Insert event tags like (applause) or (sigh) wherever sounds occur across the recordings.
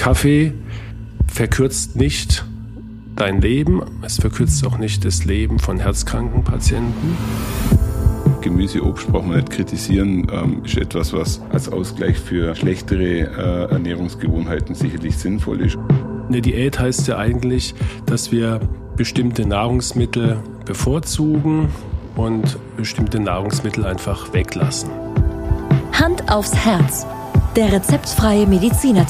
Kaffee verkürzt nicht dein Leben, es verkürzt auch nicht das Leben von herzkranken Patienten. Gemüse, Obst braucht man nicht kritisieren, ähm, ist etwas, was als Ausgleich für schlechtere äh, Ernährungsgewohnheiten sicherlich sinnvoll ist. Eine Diät heißt ja eigentlich, dass wir bestimmte Nahrungsmittel bevorzugen und bestimmte Nahrungsmittel einfach weglassen. Hand aufs Herz. Der rezeptfreie Mediziner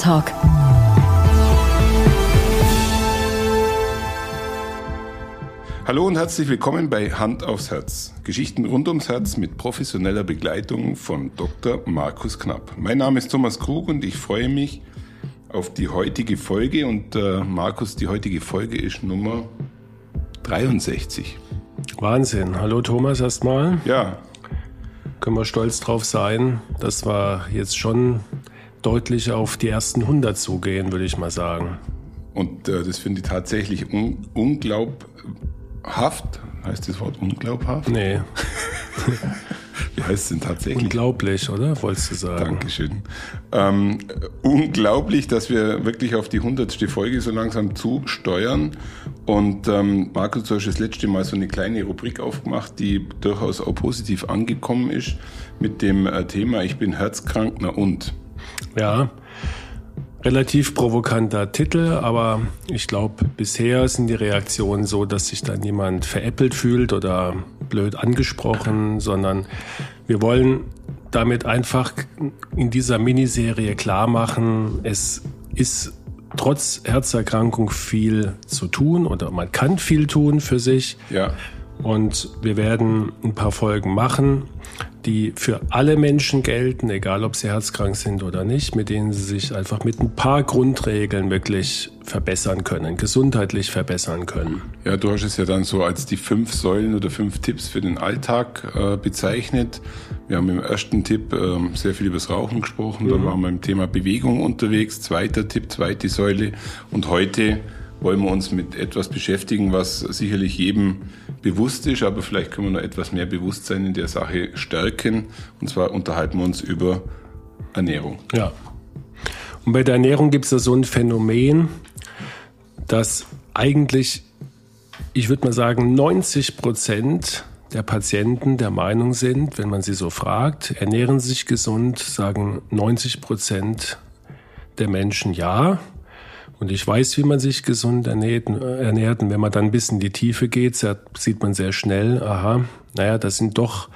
Hallo und herzlich willkommen bei Hand aufs Herz. Geschichten rund ums Herz mit professioneller Begleitung von Dr. Markus Knapp. Mein Name ist Thomas Krug und ich freue mich auf die heutige Folge. Und äh, Markus, die heutige Folge ist Nummer 63. Wahnsinn. Hallo Thomas erstmal. Ja. Können wir stolz drauf sein, dass wir jetzt schon deutlich auf die ersten 100 zugehen, würde ich mal sagen. Und äh, das finde ich tatsächlich un unglaublich Haft? Heißt das Wort unglaubhaft? Nee. (laughs) Wie heißt es denn tatsächlich? Unglaublich, oder? Wolltest du sagen? Dankeschön. Ähm, unglaublich, dass wir wirklich auf die hundertste Folge so langsam zusteuern. Und ähm, Markus, du hast das letzte Mal so eine kleine Rubrik aufgemacht, die durchaus auch positiv angekommen ist mit dem äh, Thema Ich bin herzkrank, na und? Ja, relativ provokanter Titel, aber ich glaube, bisher sind die Reaktionen so, dass sich da niemand veräppelt fühlt oder blöd angesprochen, sondern wir wollen damit einfach in dieser Miniserie klar machen, es ist trotz Herzerkrankung viel zu tun oder man kann viel tun für sich. Ja. Und wir werden ein paar Folgen machen, die für alle Menschen gelten, egal ob sie herzkrank sind oder nicht, mit denen sie sich einfach mit ein paar Grundregeln wirklich verbessern können, gesundheitlich verbessern können. Ja, du hast es ja dann so als die fünf Säulen oder fünf Tipps für den Alltag äh, bezeichnet. Wir haben im ersten Tipp äh, sehr viel über das Rauchen gesprochen, mhm. dann waren wir im Thema Bewegung unterwegs, zweiter Tipp, zweite Säule und heute wollen wir uns mit etwas beschäftigen, was sicherlich jedem bewusst ist, aber vielleicht können wir noch etwas mehr Bewusstsein in der Sache stärken. Und zwar unterhalten wir uns über Ernährung. Ja. Und bei der Ernährung gibt es da so ein Phänomen, dass eigentlich, ich würde mal sagen, 90 Prozent der Patienten der Meinung sind, wenn man sie so fragt, ernähren sich gesund, sagen 90 Prozent der Menschen ja. Und ich weiß, wie man sich gesund ernährt, ernährt. Und wenn man dann ein bisschen in die Tiefe geht, sieht man sehr schnell, aha, naja, das sind doch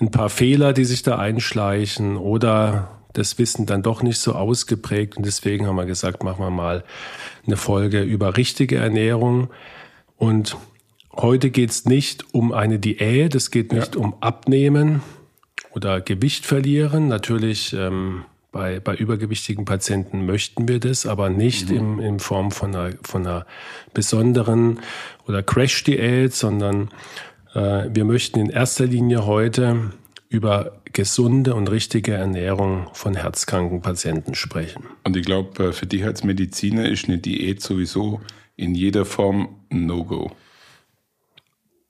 ein paar Fehler, die sich da einschleichen oder das Wissen dann doch nicht so ausgeprägt. Und deswegen haben wir gesagt, machen wir mal eine Folge über richtige Ernährung. Und heute geht es nicht um eine Diät, es geht nicht ja. um Abnehmen oder Gewicht verlieren. Natürlich ähm, bei, bei übergewichtigen Patienten möchten wir das, aber nicht mhm. in, in Form von einer, von einer besonderen oder Crash-Diät, sondern äh, wir möchten in erster Linie heute über gesunde und richtige Ernährung von herzkranken Patienten sprechen. Und ich glaube, äh, für dich als Mediziner ist eine Diät sowieso in jeder Form ein No-Go.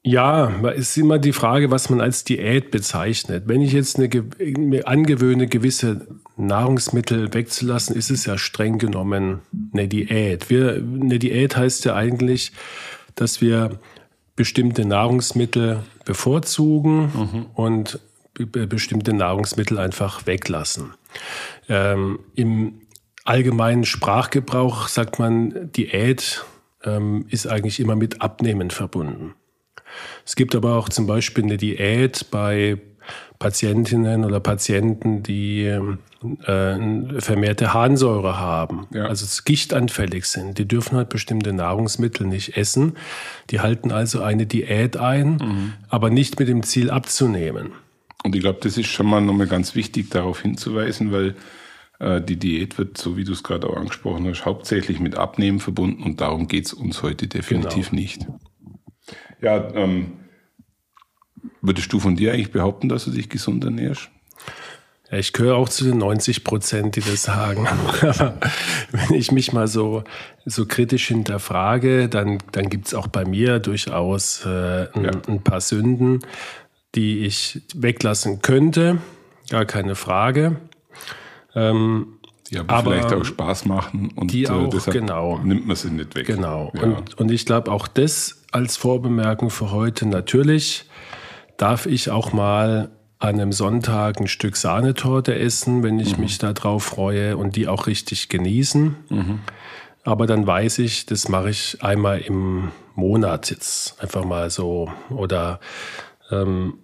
Ja, es ist immer die Frage, was man als Diät bezeichnet. Wenn ich jetzt eine, mir angewöhne, gewisse Nahrungsmittel wegzulassen, ist es ja streng genommen eine Diät. Wir, eine Diät heißt ja eigentlich, dass wir bestimmte Nahrungsmittel bevorzugen mhm. und bestimmte Nahrungsmittel einfach weglassen. Ähm, Im allgemeinen Sprachgebrauch sagt man, Diät ähm, ist eigentlich immer mit Abnehmen verbunden. Es gibt aber auch zum Beispiel eine Diät bei Patientinnen oder Patienten, die äh, vermehrte Harnsäure haben, ja. also gichtanfällig sind. Die dürfen halt bestimmte Nahrungsmittel nicht essen. Die halten also eine Diät ein, mhm. aber nicht mit dem Ziel abzunehmen. Und ich glaube, das ist schon mal nochmal ganz wichtig, darauf hinzuweisen, weil äh, die Diät wird, so wie du es gerade auch angesprochen hast, hauptsächlich mit Abnehmen verbunden und darum geht es uns heute definitiv genau. nicht. Ja, ähm, würdest du von dir eigentlich behaupten, dass du dich gesund ernährst? Ja, ich gehöre auch zu den 90 Prozent, die das sagen. (laughs) Aber wenn ich mich mal so, so kritisch hinterfrage, dann, dann gibt es auch bei mir durchaus äh, ein, ja. ein paar Sünden, die ich weglassen könnte. Gar keine Frage. Ähm, Die aber, aber vielleicht auch Spaß machen und die auch, deshalb genau. nimmt man sie nicht weg. Genau. Ja. Und, und ich glaube auch das als Vorbemerkung für heute. Natürlich darf ich auch mal an einem Sonntag ein Stück Sahnetorte essen, wenn ich mhm. mich darauf freue und die auch richtig genießen. Mhm. Aber dann weiß ich, das mache ich einmal im Monat jetzt einfach mal so oder ähm,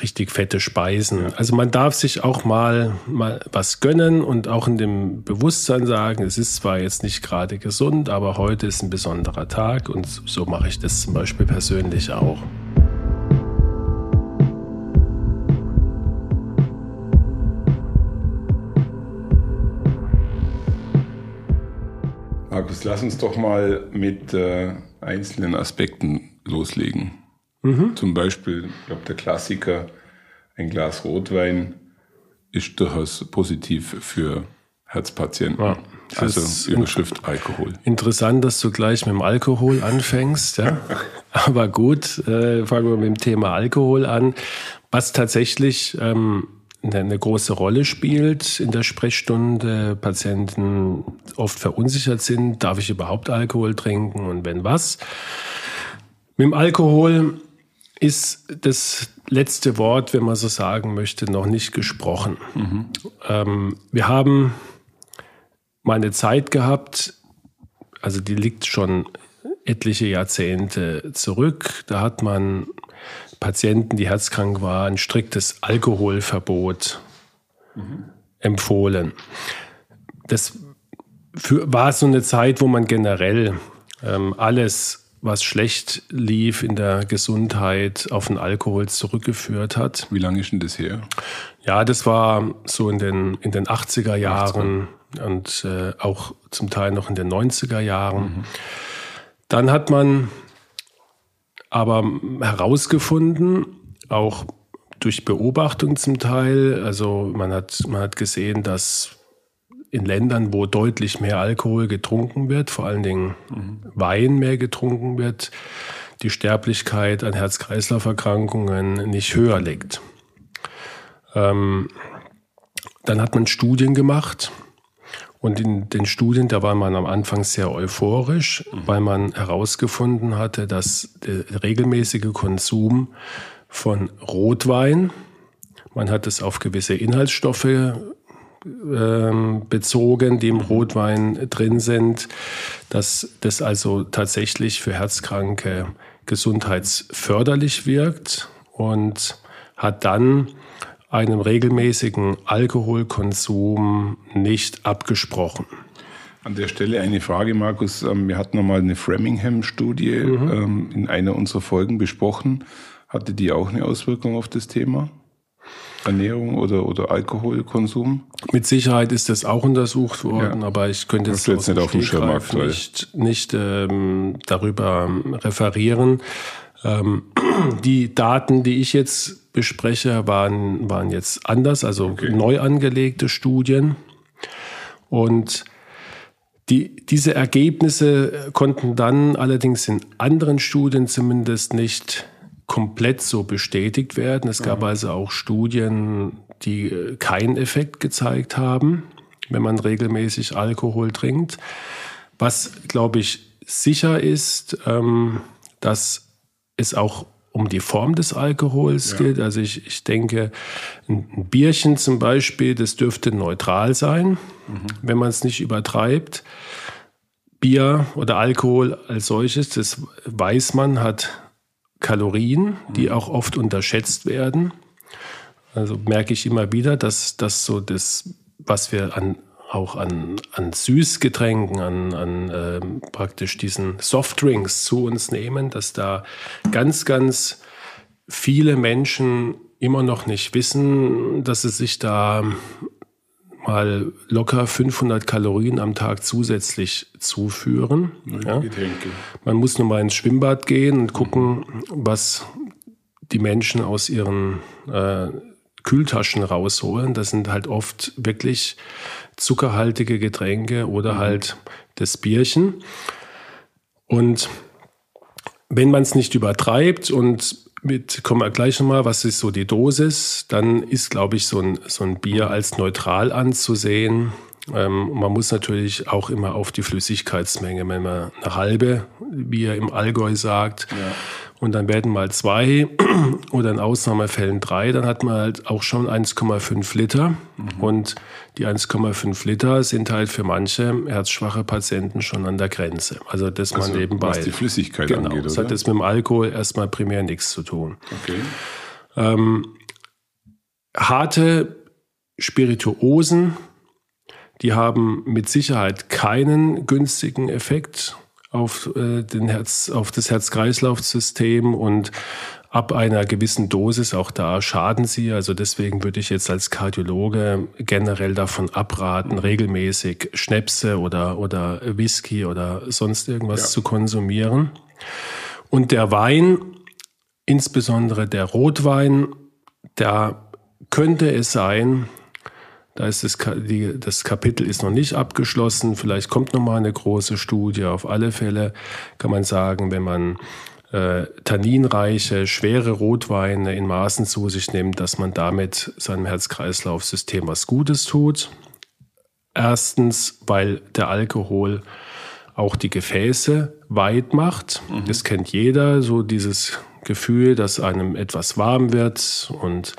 richtig fette Speisen. Also man darf sich auch mal, mal was gönnen und auch in dem Bewusstsein sagen, es ist zwar jetzt nicht gerade gesund, aber heute ist ein besonderer Tag und so mache ich das zum Beispiel persönlich auch. Markus, lass uns doch mal mit äh, einzelnen Aspekten loslegen. Mhm. Zum Beispiel, ich glaube, der Klassiker, ein Glas Rotwein ist durchaus positiv für Herzpatienten. Ja, also Überschrift Alkohol. Interessant, dass du gleich mit dem Alkohol anfängst. Ja? (laughs) Aber gut, äh, fangen wir mit dem Thema Alkohol an. Was tatsächlich ähm, eine große Rolle spielt in der Sprechstunde. Patienten oft verunsichert sind, darf ich überhaupt Alkohol trinken und wenn was. Mit dem Alkohol ist das letzte Wort, wenn man so sagen möchte, noch nicht gesprochen. Mhm. Ähm, wir haben mal eine Zeit gehabt, also die liegt schon etliche Jahrzehnte zurück. Da hat man Patienten, die herzkrank waren, ein striktes Alkoholverbot mhm. empfohlen. Das für, war so eine Zeit, wo man generell ähm, alles, was schlecht lief in der Gesundheit, auf den Alkohol zurückgeführt hat. Wie lange ist denn das her? Ja, das war so in den, in den 80er Jahren 80er. und äh, auch zum Teil noch in den 90er Jahren. Mhm. Dann hat man aber herausgefunden, auch durch Beobachtung zum Teil, also man hat, man hat gesehen, dass in Ländern, wo deutlich mehr Alkohol getrunken wird, vor allen Dingen mhm. Wein mehr getrunken wird, die Sterblichkeit an Herz-Kreislauf-Erkrankungen nicht höher liegt. Ähm, dann hat man Studien gemacht und in den Studien, da war man am Anfang sehr euphorisch, mhm. weil man herausgefunden hatte, dass der regelmäßige Konsum von Rotwein, man hat es auf gewisse Inhaltsstoffe bezogen, die im mhm. Rotwein drin sind, dass das also tatsächlich für Herzkranke gesundheitsförderlich wirkt und hat dann einem regelmäßigen Alkoholkonsum nicht abgesprochen. An der Stelle eine Frage, Markus. Ähm, wir hatten nochmal eine Framingham-Studie mhm. Ähm, in einer unserer Folgen besprochen. Hatte die auch eine Auswirkung auf das Thema? Ernährung oder, oder Alkoholkonsum? Mit Sicherheit ist das auch untersucht worden, ja. aber ich könnte jetzt, jetzt nicht auf dem Schirm nicht, nicht ähm, darüber referieren. Ähm, (clears throat) die Daten, die ich jetzt bespreche, waren, waren jetzt anders, also okay. neu angelegte Studien. Und die, diese Ergebnisse konnten dann allerdings in anderen Studien zumindest nicht komplett so bestätigt werden. Es gab mhm. also auch Studien, die keinen Effekt gezeigt haben, wenn man regelmäßig Alkohol trinkt. Was, glaube ich, sicher ist, ähm, dass es auch um die Form des Alkohols ja. geht. Also ich, ich denke, ein Bierchen zum Beispiel, das dürfte neutral sein, mhm. wenn man es nicht übertreibt. Bier oder Alkohol als solches, das weiß man, hat Kalorien, die mhm. auch oft unterschätzt werden. Also merke ich immer wieder, dass das so das, was wir an auch an, an Süßgetränken, an, an äh, praktisch diesen Softdrinks zu uns nehmen, dass da ganz, ganz viele Menschen immer noch nicht wissen, dass sie sich da mal locker 500 Kalorien am Tag zusätzlich zuführen. Ja. Man muss nur mal ins Schwimmbad gehen und gucken, was die Menschen aus ihren äh, Kühltaschen rausholen. Das sind halt oft wirklich zuckerhaltige Getränke oder mhm. halt das Bierchen. Und wenn man es nicht übertreibt und mit, kommen wir gleich nochmal, was ist so die Dosis, dann ist, glaube ich, so ein, so ein Bier als neutral anzusehen. Ähm, man muss natürlich auch immer auf die Flüssigkeitsmenge, wenn man eine halbe, wie er im Allgäu sagt, ja. Und dann werden mal zwei (clears throat) oder in Ausnahmefällen drei, dann hat man halt auch schon 1,5 Liter. Mhm. Und die 1,5 Liter sind halt für manche herzschwache Patienten schon an der Grenze. Also das also, man nebenbei. Was die Flüssigkeit genau, angeht, Das hat jetzt mit dem Alkohol erstmal primär nichts zu tun. Okay. Ähm, harte Spirituosen, die haben mit Sicherheit keinen günstigen Effekt auf, äh, den Herz, auf das Herz-Kreislauf-System und ab einer gewissen Dosis auch da schaden sie. Also deswegen würde ich jetzt als Kardiologe generell davon abraten, regelmäßig Schnäpse oder, oder Whisky oder sonst irgendwas ja. zu konsumieren. Und der Wein, insbesondere der Rotwein, da könnte es sein, da ist das, die, das Kapitel ist noch nicht abgeschlossen. Vielleicht kommt noch mal eine große Studie. Auf alle Fälle kann man sagen, wenn man äh, tanninreiche, schwere Rotweine in Maßen zu sich nimmt, dass man damit seinem Herz-Kreislauf-System was Gutes tut. Erstens, weil der Alkohol auch die Gefäße weit macht. Mhm. Das kennt jeder, so dieses Gefühl, dass einem etwas warm wird und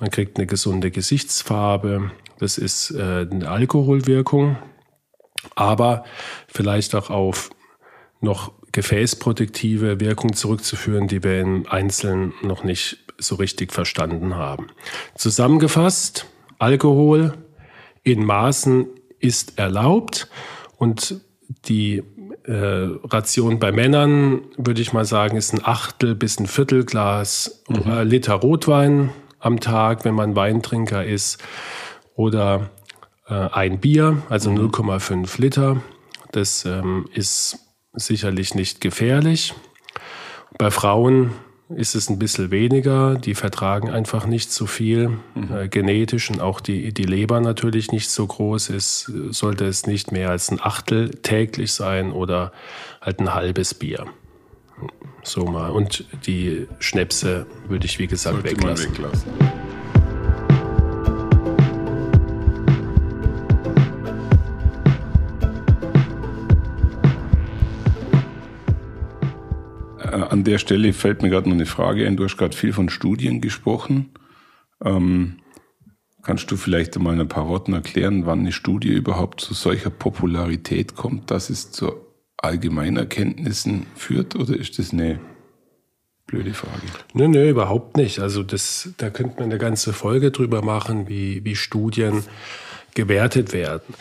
man kriegt eine gesunde Gesichtsfarbe. Das ist äh, eine Alkoholwirkung, aber vielleicht auch auf noch gefäßprotektive Wirkung zurückzuführen, die wir im Einzelnen noch nicht so richtig verstanden haben. Zusammengefasst, Alkohol in Maßen ist erlaubt und die äh, Ration bei Männern, würde ich mal sagen, ist ein Achtel bis ein Viertelglas mhm. äh, Liter Rotwein am Tag, wenn man Weintrinker ist, oder äh, ein Bier, also mhm. 0,5 Liter. Das ähm, ist sicherlich nicht gefährlich. Bei Frauen ist es ein bisschen weniger. Die vertragen einfach nicht so viel mhm. äh, genetisch und auch die, die Leber natürlich nicht so groß ist. Sollte es nicht mehr als ein Achtel täglich sein oder halt ein halbes Bier. So mal. Und die Schnäpse würde ich, wie gesagt, Sollte weglassen. An der Stelle fällt mir gerade noch eine Frage ein. Du hast gerade viel von Studien gesprochen. Ähm, kannst du vielleicht einmal in ein paar Worten erklären, wann eine Studie überhaupt zu solcher Popularität kommt, dass es zu Allgemeinerkenntnissen führt? Oder ist das eine blöde Frage? Nö, nö, überhaupt nicht. Also das, da könnte man eine ganze Folge drüber machen, wie, wie Studien gewertet werden.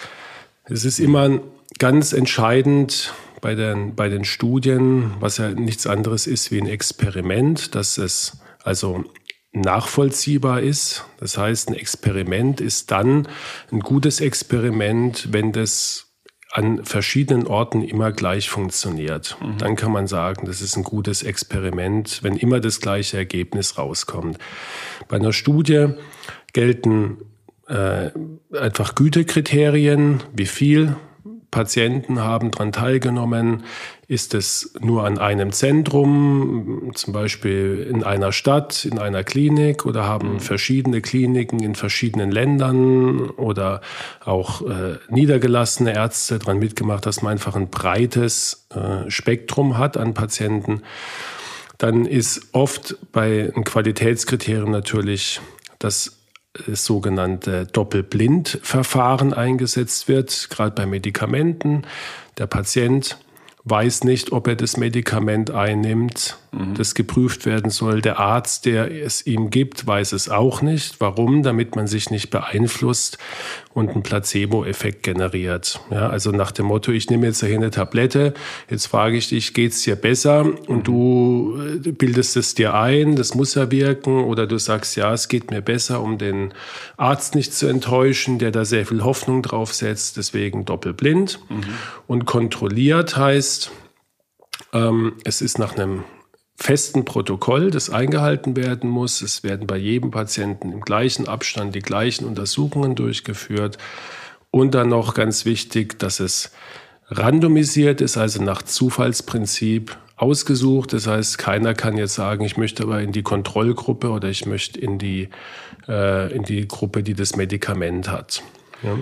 Es ist immer ganz entscheidend, bei den, bei den Studien, was ja nichts anderes ist wie ein Experiment, dass es also nachvollziehbar ist. Das heißt, ein Experiment ist dann ein gutes Experiment, wenn das an verschiedenen Orten immer gleich funktioniert. Mhm. Dann kann man sagen, das ist ein gutes Experiment, wenn immer das gleiche Ergebnis rauskommt. Bei einer Studie gelten äh, einfach Gütekriterien, wie viel Patienten haben daran teilgenommen. Ist es nur an einem Zentrum, zum Beispiel in einer Stadt, in einer Klinik oder haben mhm. verschiedene Kliniken in verschiedenen Ländern oder auch äh, niedergelassene Ärzte daran mitgemacht, dass man einfach ein breites äh, Spektrum hat an Patienten? Dann ist oft bei einem Qualitätskriterium natürlich das sogenannte Doppelblindverfahren eingesetzt wird, gerade bei Medikamenten. Der Patient weiß nicht, ob er das Medikament einnimmt, mhm. das geprüft werden soll. Der Arzt, der es ihm gibt, weiß es auch nicht. Warum? Damit man sich nicht beeinflusst und einen Placebo-Effekt generiert. Ja, also nach dem Motto, ich nehme jetzt hier eine Tablette, jetzt frage ich dich, geht's dir besser? Und du äh, bildest es dir ein, das muss ja wirken. Oder du sagst, ja, es geht mir besser, um den Arzt nicht zu enttäuschen, der da sehr viel Hoffnung drauf setzt, deswegen doppelblind. Mhm. Und kontrolliert heißt, ähm, es ist nach einem festen Protokoll, das eingehalten werden muss. Es werden bei jedem Patienten im gleichen Abstand die gleichen Untersuchungen durchgeführt. Und dann noch ganz wichtig, dass es randomisiert ist, also nach Zufallsprinzip ausgesucht. Das heißt, keiner kann jetzt sagen, ich möchte aber in die Kontrollgruppe oder ich möchte in die, äh, in die Gruppe, die das Medikament hat. Ja.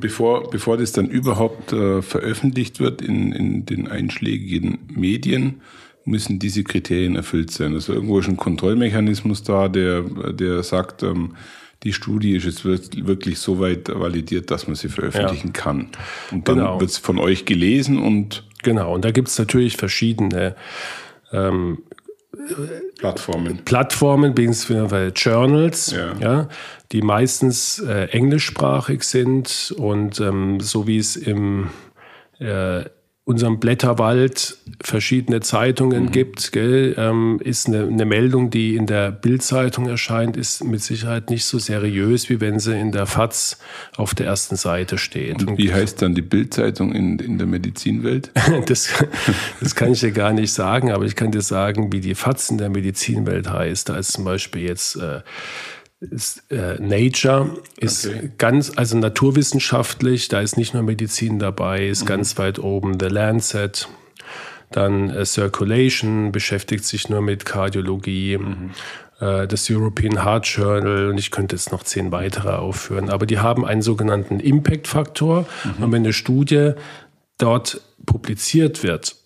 Bevor, bevor das dann überhaupt äh, veröffentlicht wird in, in den einschlägigen Medien, müssen diese Kriterien erfüllt sein. Also irgendwo ist ein Kontrollmechanismus da, der, der sagt, ähm, die Studie ist jetzt wirklich so weit validiert, dass man sie veröffentlichen ja. kann. Und dann genau. wird es von euch gelesen und. Genau, und da gibt es natürlich verschiedene ähm, Plattformen. Plattformen, beziehungsweise Journals, ja. ja. die meistens äh, englischsprachig sind und ähm, so wie es im äh, unserem Blätterwald verschiedene Zeitungen mhm. gibt, gell, ähm, ist eine, eine, Meldung, die in der Bildzeitung erscheint, ist mit Sicherheit nicht so seriös, wie wenn sie in der FAZ auf der ersten Seite steht. Und wie heißt dann die Bildzeitung in, in der Medizinwelt? (laughs) das, das kann ich dir gar nicht sagen, aber ich kann dir sagen, wie die FAZ in der Medizinwelt heißt. Da ist zum Beispiel jetzt äh, ist, äh, Nature ist okay. ganz, also naturwissenschaftlich, da ist nicht nur Medizin dabei, ist mhm. ganz weit oben. The Lancet, dann äh, Circulation beschäftigt sich nur mit Kardiologie. Mhm. Äh, das European Heart Journal und ich könnte jetzt noch zehn weitere aufführen, aber die haben einen sogenannten Impact-Faktor. Mhm. Und wenn eine Studie dort publiziert wird,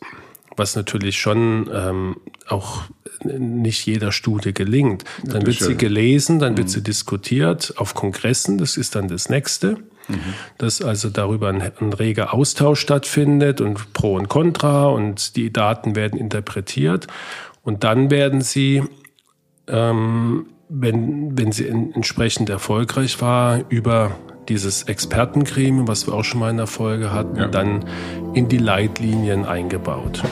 was natürlich schon ähm, auch nicht jeder Studie gelingt. Dann wird sie gelesen, dann wird mhm. sie diskutiert auf Kongressen, das ist dann das nächste. Mhm. Dass also darüber ein, ein, reger Austausch stattfindet und Pro und Contra und die Daten werden interpretiert. Und dann werden sie, ähm, wenn, wenn sie in, entsprechend erfolgreich war, über dieses Expertengremium, was wir auch schon mal in der Folge hatten, ja. dann in die Leitlinien eingebaut.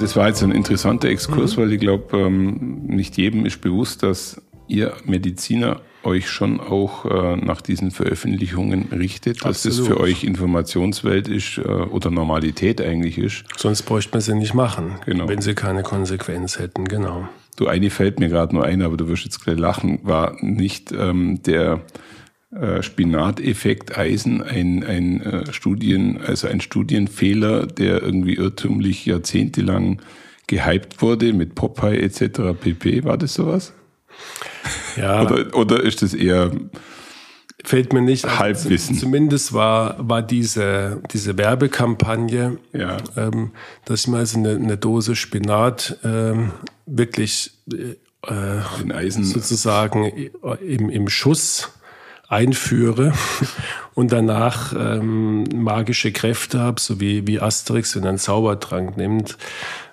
Das war jetzt ein interessanter Exkurs, mhm. weil ich glaube, ähm, nicht jedem ist bewusst, dass ihr Mediziner euch schon auch äh, nach diesen Veröffentlichungen richtet, dass Absolut. das für euch Informationswelt ist äh, oder Normalität eigentlich ist. Sonst bräuchte man sie nicht machen, genau. wenn sie keine Konsequenz hätten, genau. Du, eine fällt mir gerade nur ein, aber du wirst jetzt gleich lachen, war nicht ähm, der äh, Spinateffekt Eisen ein, ein äh, Studien, also ein Studienfehler, der irgendwie irrtümlich jahrzehntelang gehypt wurde mit Popeye etc. pp. War das sowas? Ja. (laughs) oder, oder ist das eher fällt mir nicht Halbwissen. Zumindest war, war diese, diese Werbekampagne, ja. ähm, dass ich mal so eine, eine Dose Spinat ähm, wirklich äh, sozusagen im, im Schuss einführe (laughs) und danach ähm, magische Kräfte habe, so wie, wie Asterix, wenn er einen Zaubertrank nimmt,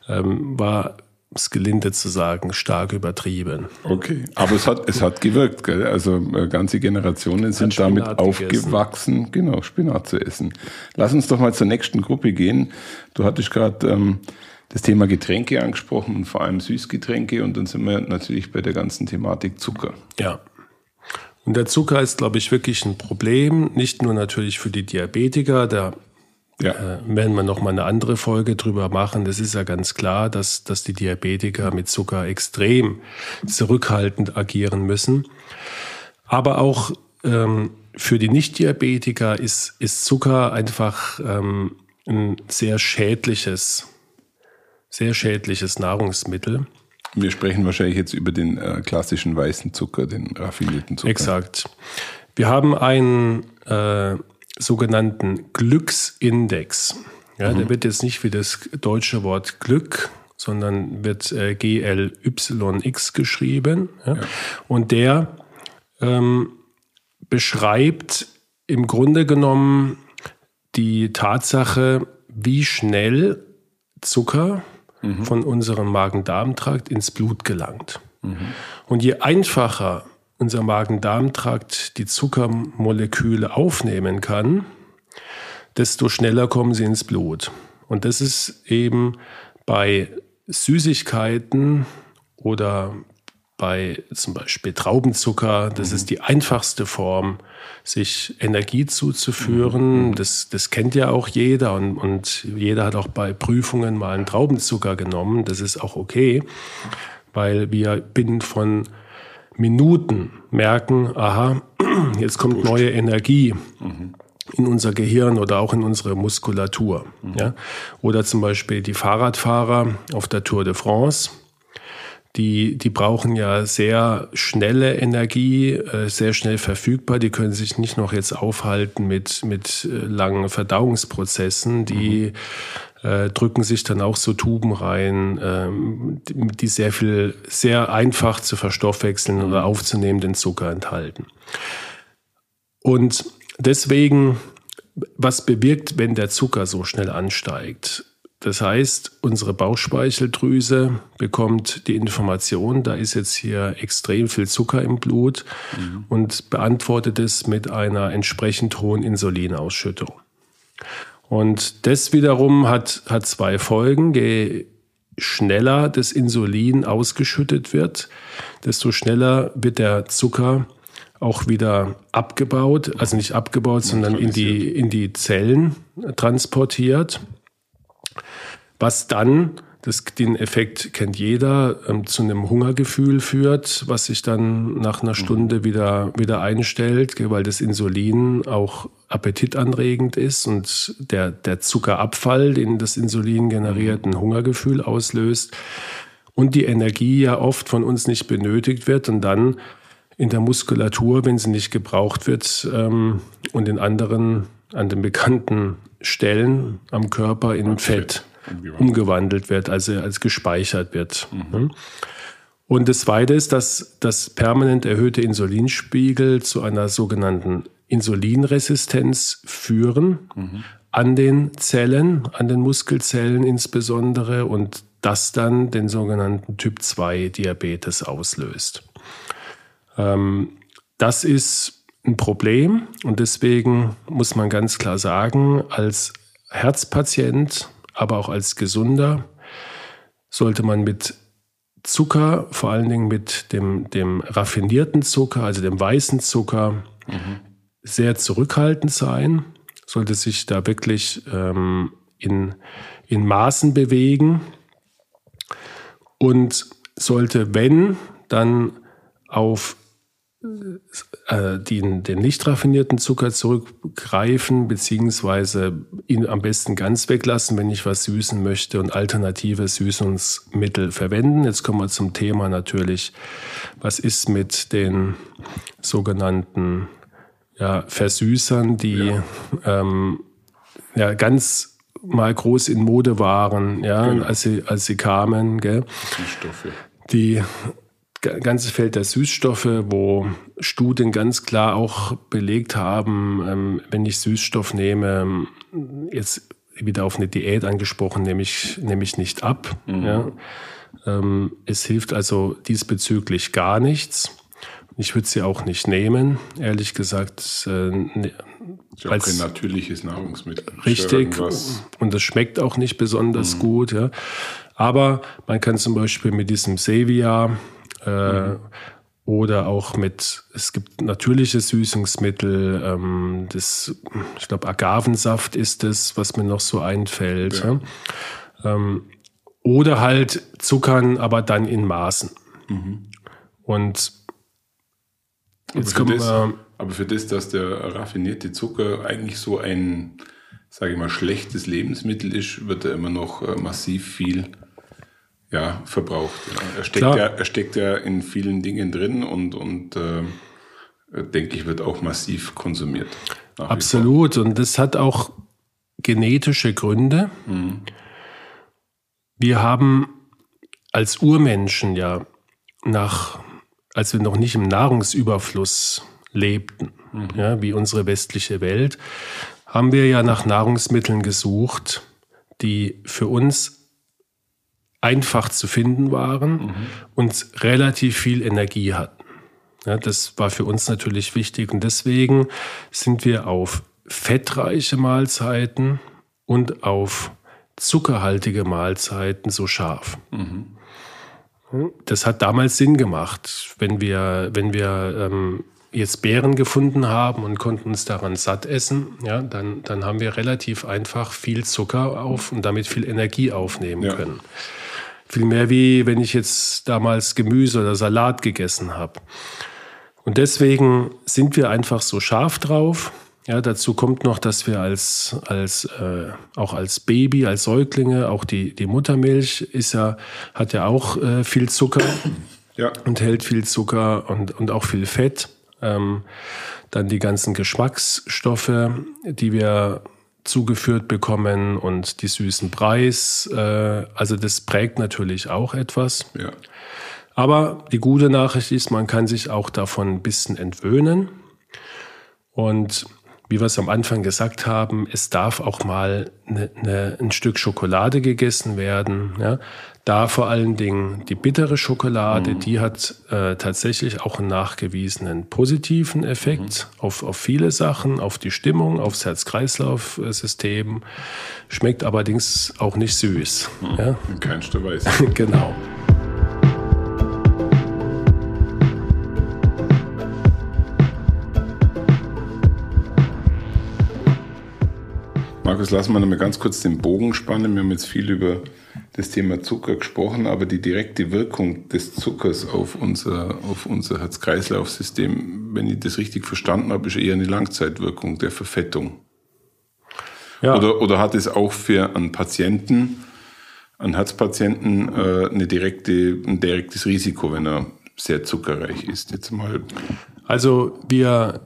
ähm, war es gelinde zu sagen, stark übertrieben. Okay, aber es hat, es hat gewirkt, gell? Also äh, ganze Generationen sind damit aufgewachsen, gegessen. genau, Spinat zu essen. Lass uns doch mal zur nächsten Gruppe gehen. Du hattest gerade ähm, das Thema Getränke angesprochen und vor allem Süßgetränke und dann sind wir natürlich bei der ganzen Thematik Zucker. Ja. Und der Zucker ist, glaube ich, wirklich ein Problem, nicht nur natürlich für die Diabetiker, da ja. äh, werden wir noch mal eine andere Folge drüber machen. Das ist ja ganz klar, dass, dass die Diabetiker mit Zucker extrem zurückhaltend agieren müssen. Aber auch ähm, für die Nicht-Diabetiker ist, ist Zucker einfach ähm, ein sehr schädliches, sehr schädliches Nahrungsmittel. Wir sprechen wahrscheinlich jetzt über den äh, klassischen weißen Zucker, den raffinierten Zucker. Exakt. Wir haben einen äh, sogenannten Glücksindex. Ja, mhm. Der wird jetzt nicht wie das deutsche Wort Glück, sondern wird äh, GLYX geschrieben. Ja? Ja. Und der ähm, beschreibt im Grunde genommen die Tatsache, wie schnell Zucker mhm. von unserem Magen-Darm-Trakt ins Blut gelangt. Mhm. Und je einfacher unser Magen-Darm-Trakt die Zuckermoleküle aufnehmen kann, desto schneller kommen sie ins Blut. Und das ist eben bei Süßigkeiten oder bei zum Beispiel Traubenzucker, das mhm. ist die einfachste Form, sich Energie zuzuführen. Mhm. Das, das kennt ja auch jeder und, und jeder hat auch bei Prüfungen mal einen Traubenzucker genommen. Das ist auch okay, weil wir binnen von Minuten merken, aha, (clears throat) jetzt kommt neue Energie. Mhm in unser Gehirn oder auch in unsere Muskulatur. Mhm. Ja? Oder zum Beispiel die Fahrradfahrer auf der Tour de France. Die, die brauchen ja sehr schnelle Energie, äh, sehr schnell verfügbar. Die können sich nicht noch jetzt aufhalten mit, mit äh, langen Verdauungsprozessen. Die mhm. äh, drücken sich dann auch so Tuben rein, ähm, die, die sehr viel, sehr einfach zu verstoffwechseln oder aufzunehmenden Zucker enthalten. Und deswegen, was bewirkt, wenn der Zucker so schnell ansteigt? Das heißt, unsere Bauchspeicheldrüse bekommt die Information, da ist jetzt hier extrem viel Zucker im Blut mhm. und beantwortet es mit einer entsprechend hohen Insulinausschüttung. Und das wiederum hat, hat zwei Folgen. Je schneller das Insulin ausgeschüttet wird, desto schneller wird der Zucker auch wieder abgebaut, also nicht abgebaut, sondern in die, in die Zellen transportiert, was dann, das, den Effekt kennt jeder, ähm, zu einem Hungergefühl führt, was sich dann nach einer Stunde wieder, wieder einstellt, weil das Insulin auch appetitanregend ist und der, der Zuckerabfall, den das Insulin generiert, ein Hungergefühl auslöst und die Energie ja oft von uns nicht benötigt wird und dann in der Muskulatur, wenn sie nicht gebraucht wird, ähm, und in anderen, an den bekannten Stellen am Körper in Fett umgewandelt. umgewandelt wird, also als gespeichert wird. Mhm. Und das Zweite ist, dass das permanent erhöhte Insulinspiegel zu einer sogenannten Insulinresistenz führen mhm. an den Zellen, an den Muskelzellen insbesondere und das dann den sogenannten Typ 2 Diabetes auslöst. Ähm, das ist ein Problem und deswegen muss man ganz klar sagen, als Herzpatient, aber auch als Gesunder, sollte man mit Zucker, vor allen Dingen mit dem, dem raffinierten Zucker, also dem weißen Zucker, mhm. sehr zurückhaltend sein, sollte sich da wirklich ähm, in, in Maßen bewegen und sollte, wenn, dann auf äh, den, den nicht raffinierten Zucker zurückgreifen, beziehungsweise ihn am besten ganz weglassen, wenn ich was süßen möchte und alternative Süßungsmittel verwenden. Jetzt kommen wir zum Thema natürlich, was ist mit den sogenannten ja, Versüßern, die ja. Ähm, ja ganz mal groß in Mode waren, ja, genau. als, sie, als sie kamen. Gell? Die ganze Feld der Süßstoffe, wo Studien ganz klar auch belegt haben, ähm, wenn ich Süßstoff nehme, ähm, jetzt wieder auf eine Diät angesprochen, nehme ich, nehme ich nicht ab. Mhm. Ja. Ähm, es hilft also diesbezüglich gar nichts. Ich würde sie auch nicht nehmen, ehrlich gesagt. Äh, ne, ist ja auch kein natürliches Nahrungsmittel. Richtig. Und das schmeckt auch nicht besonders mhm. gut. Ja. Aber man kann zum Beispiel mit diesem Sevia, äh, mhm. Oder auch mit, es gibt natürliche Süßungsmittel, ähm, das, ich glaube, Agavensaft ist es, was mir noch so einfällt. Ja. Ja? Ähm, oder halt Zuckern, aber dann in Maßen. Mhm. Und jetzt das, wir. Aber für das, dass der raffinierte Zucker eigentlich so ein, sage ich mal, schlechtes Lebensmittel ist, wird er immer noch äh, massiv viel ja, verbraucht. Er, steckt ja, er steckt ja in vielen Dingen drin und, und äh, denke ich, wird auch massiv konsumiert. Absolut. Und das hat auch genetische Gründe. Mhm. Wir haben als Urmenschen ja nach, als wir noch nicht im Nahrungsüberfluss lebten, mhm. ja, wie unsere westliche Welt, haben wir ja nach Nahrungsmitteln gesucht, die für uns einfach zu finden waren mhm. und relativ viel Energie hatten. Ja, das war für uns natürlich wichtig und deswegen sind wir auf fettreiche Mahlzeiten und auf zuckerhaltige Mahlzeiten so scharf. Mhm. Das hat damals Sinn gemacht, wenn wir, wenn wir ähm, jetzt Beeren gefunden haben und konnten uns daran satt essen, ja, dann, dann haben wir relativ einfach viel Zucker auf und damit viel Energie aufnehmen ja. können. Viel mehr wie wenn ich jetzt damals Gemüse oder Salat gegessen habe. Und deswegen sind wir einfach so scharf drauf. Ja, dazu kommt noch, dass wir als, als äh, auch als Baby, als Säuglinge, auch die, die Muttermilch ist ja, hat ja auch äh, viel Zucker ja. enthält viel Zucker und, und auch viel Fett. Ähm, dann die ganzen Geschmacksstoffe, die wir zugeführt bekommen und die süßen Preis. Äh, also das prägt natürlich auch etwas. Ja. Aber die gute Nachricht ist, man kann sich auch davon ein bisschen entwöhnen. Und wie wir es am Anfang gesagt haben, es darf auch mal ne, ne, ein Stück Schokolade gegessen werden. Ja? Da vor allen Dingen die bittere Schokolade, mhm. die hat äh, tatsächlich auch einen nachgewiesenen positiven Effekt mhm. auf, auf viele Sachen, auf die Stimmung, aufs Herz-Kreislauf-System. Schmeckt allerdings auch nicht süß. Mhm. Ja? In keinster Weise. (laughs) genau. Markus, lassen wir noch mal ganz kurz den Bogen spannen. Wir haben jetzt viel über das Thema Zucker gesprochen, aber die direkte Wirkung des Zuckers auf unser, auf unser Herz-Kreislauf-System, wenn ich das richtig verstanden habe, ist eher eine Langzeitwirkung der Verfettung. Ja. Oder, oder hat es auch für einen Patienten, einen Herzpatienten, äh, eine direkte, ein direktes Risiko, wenn er sehr zuckerreich ist? Jetzt mal. Also wir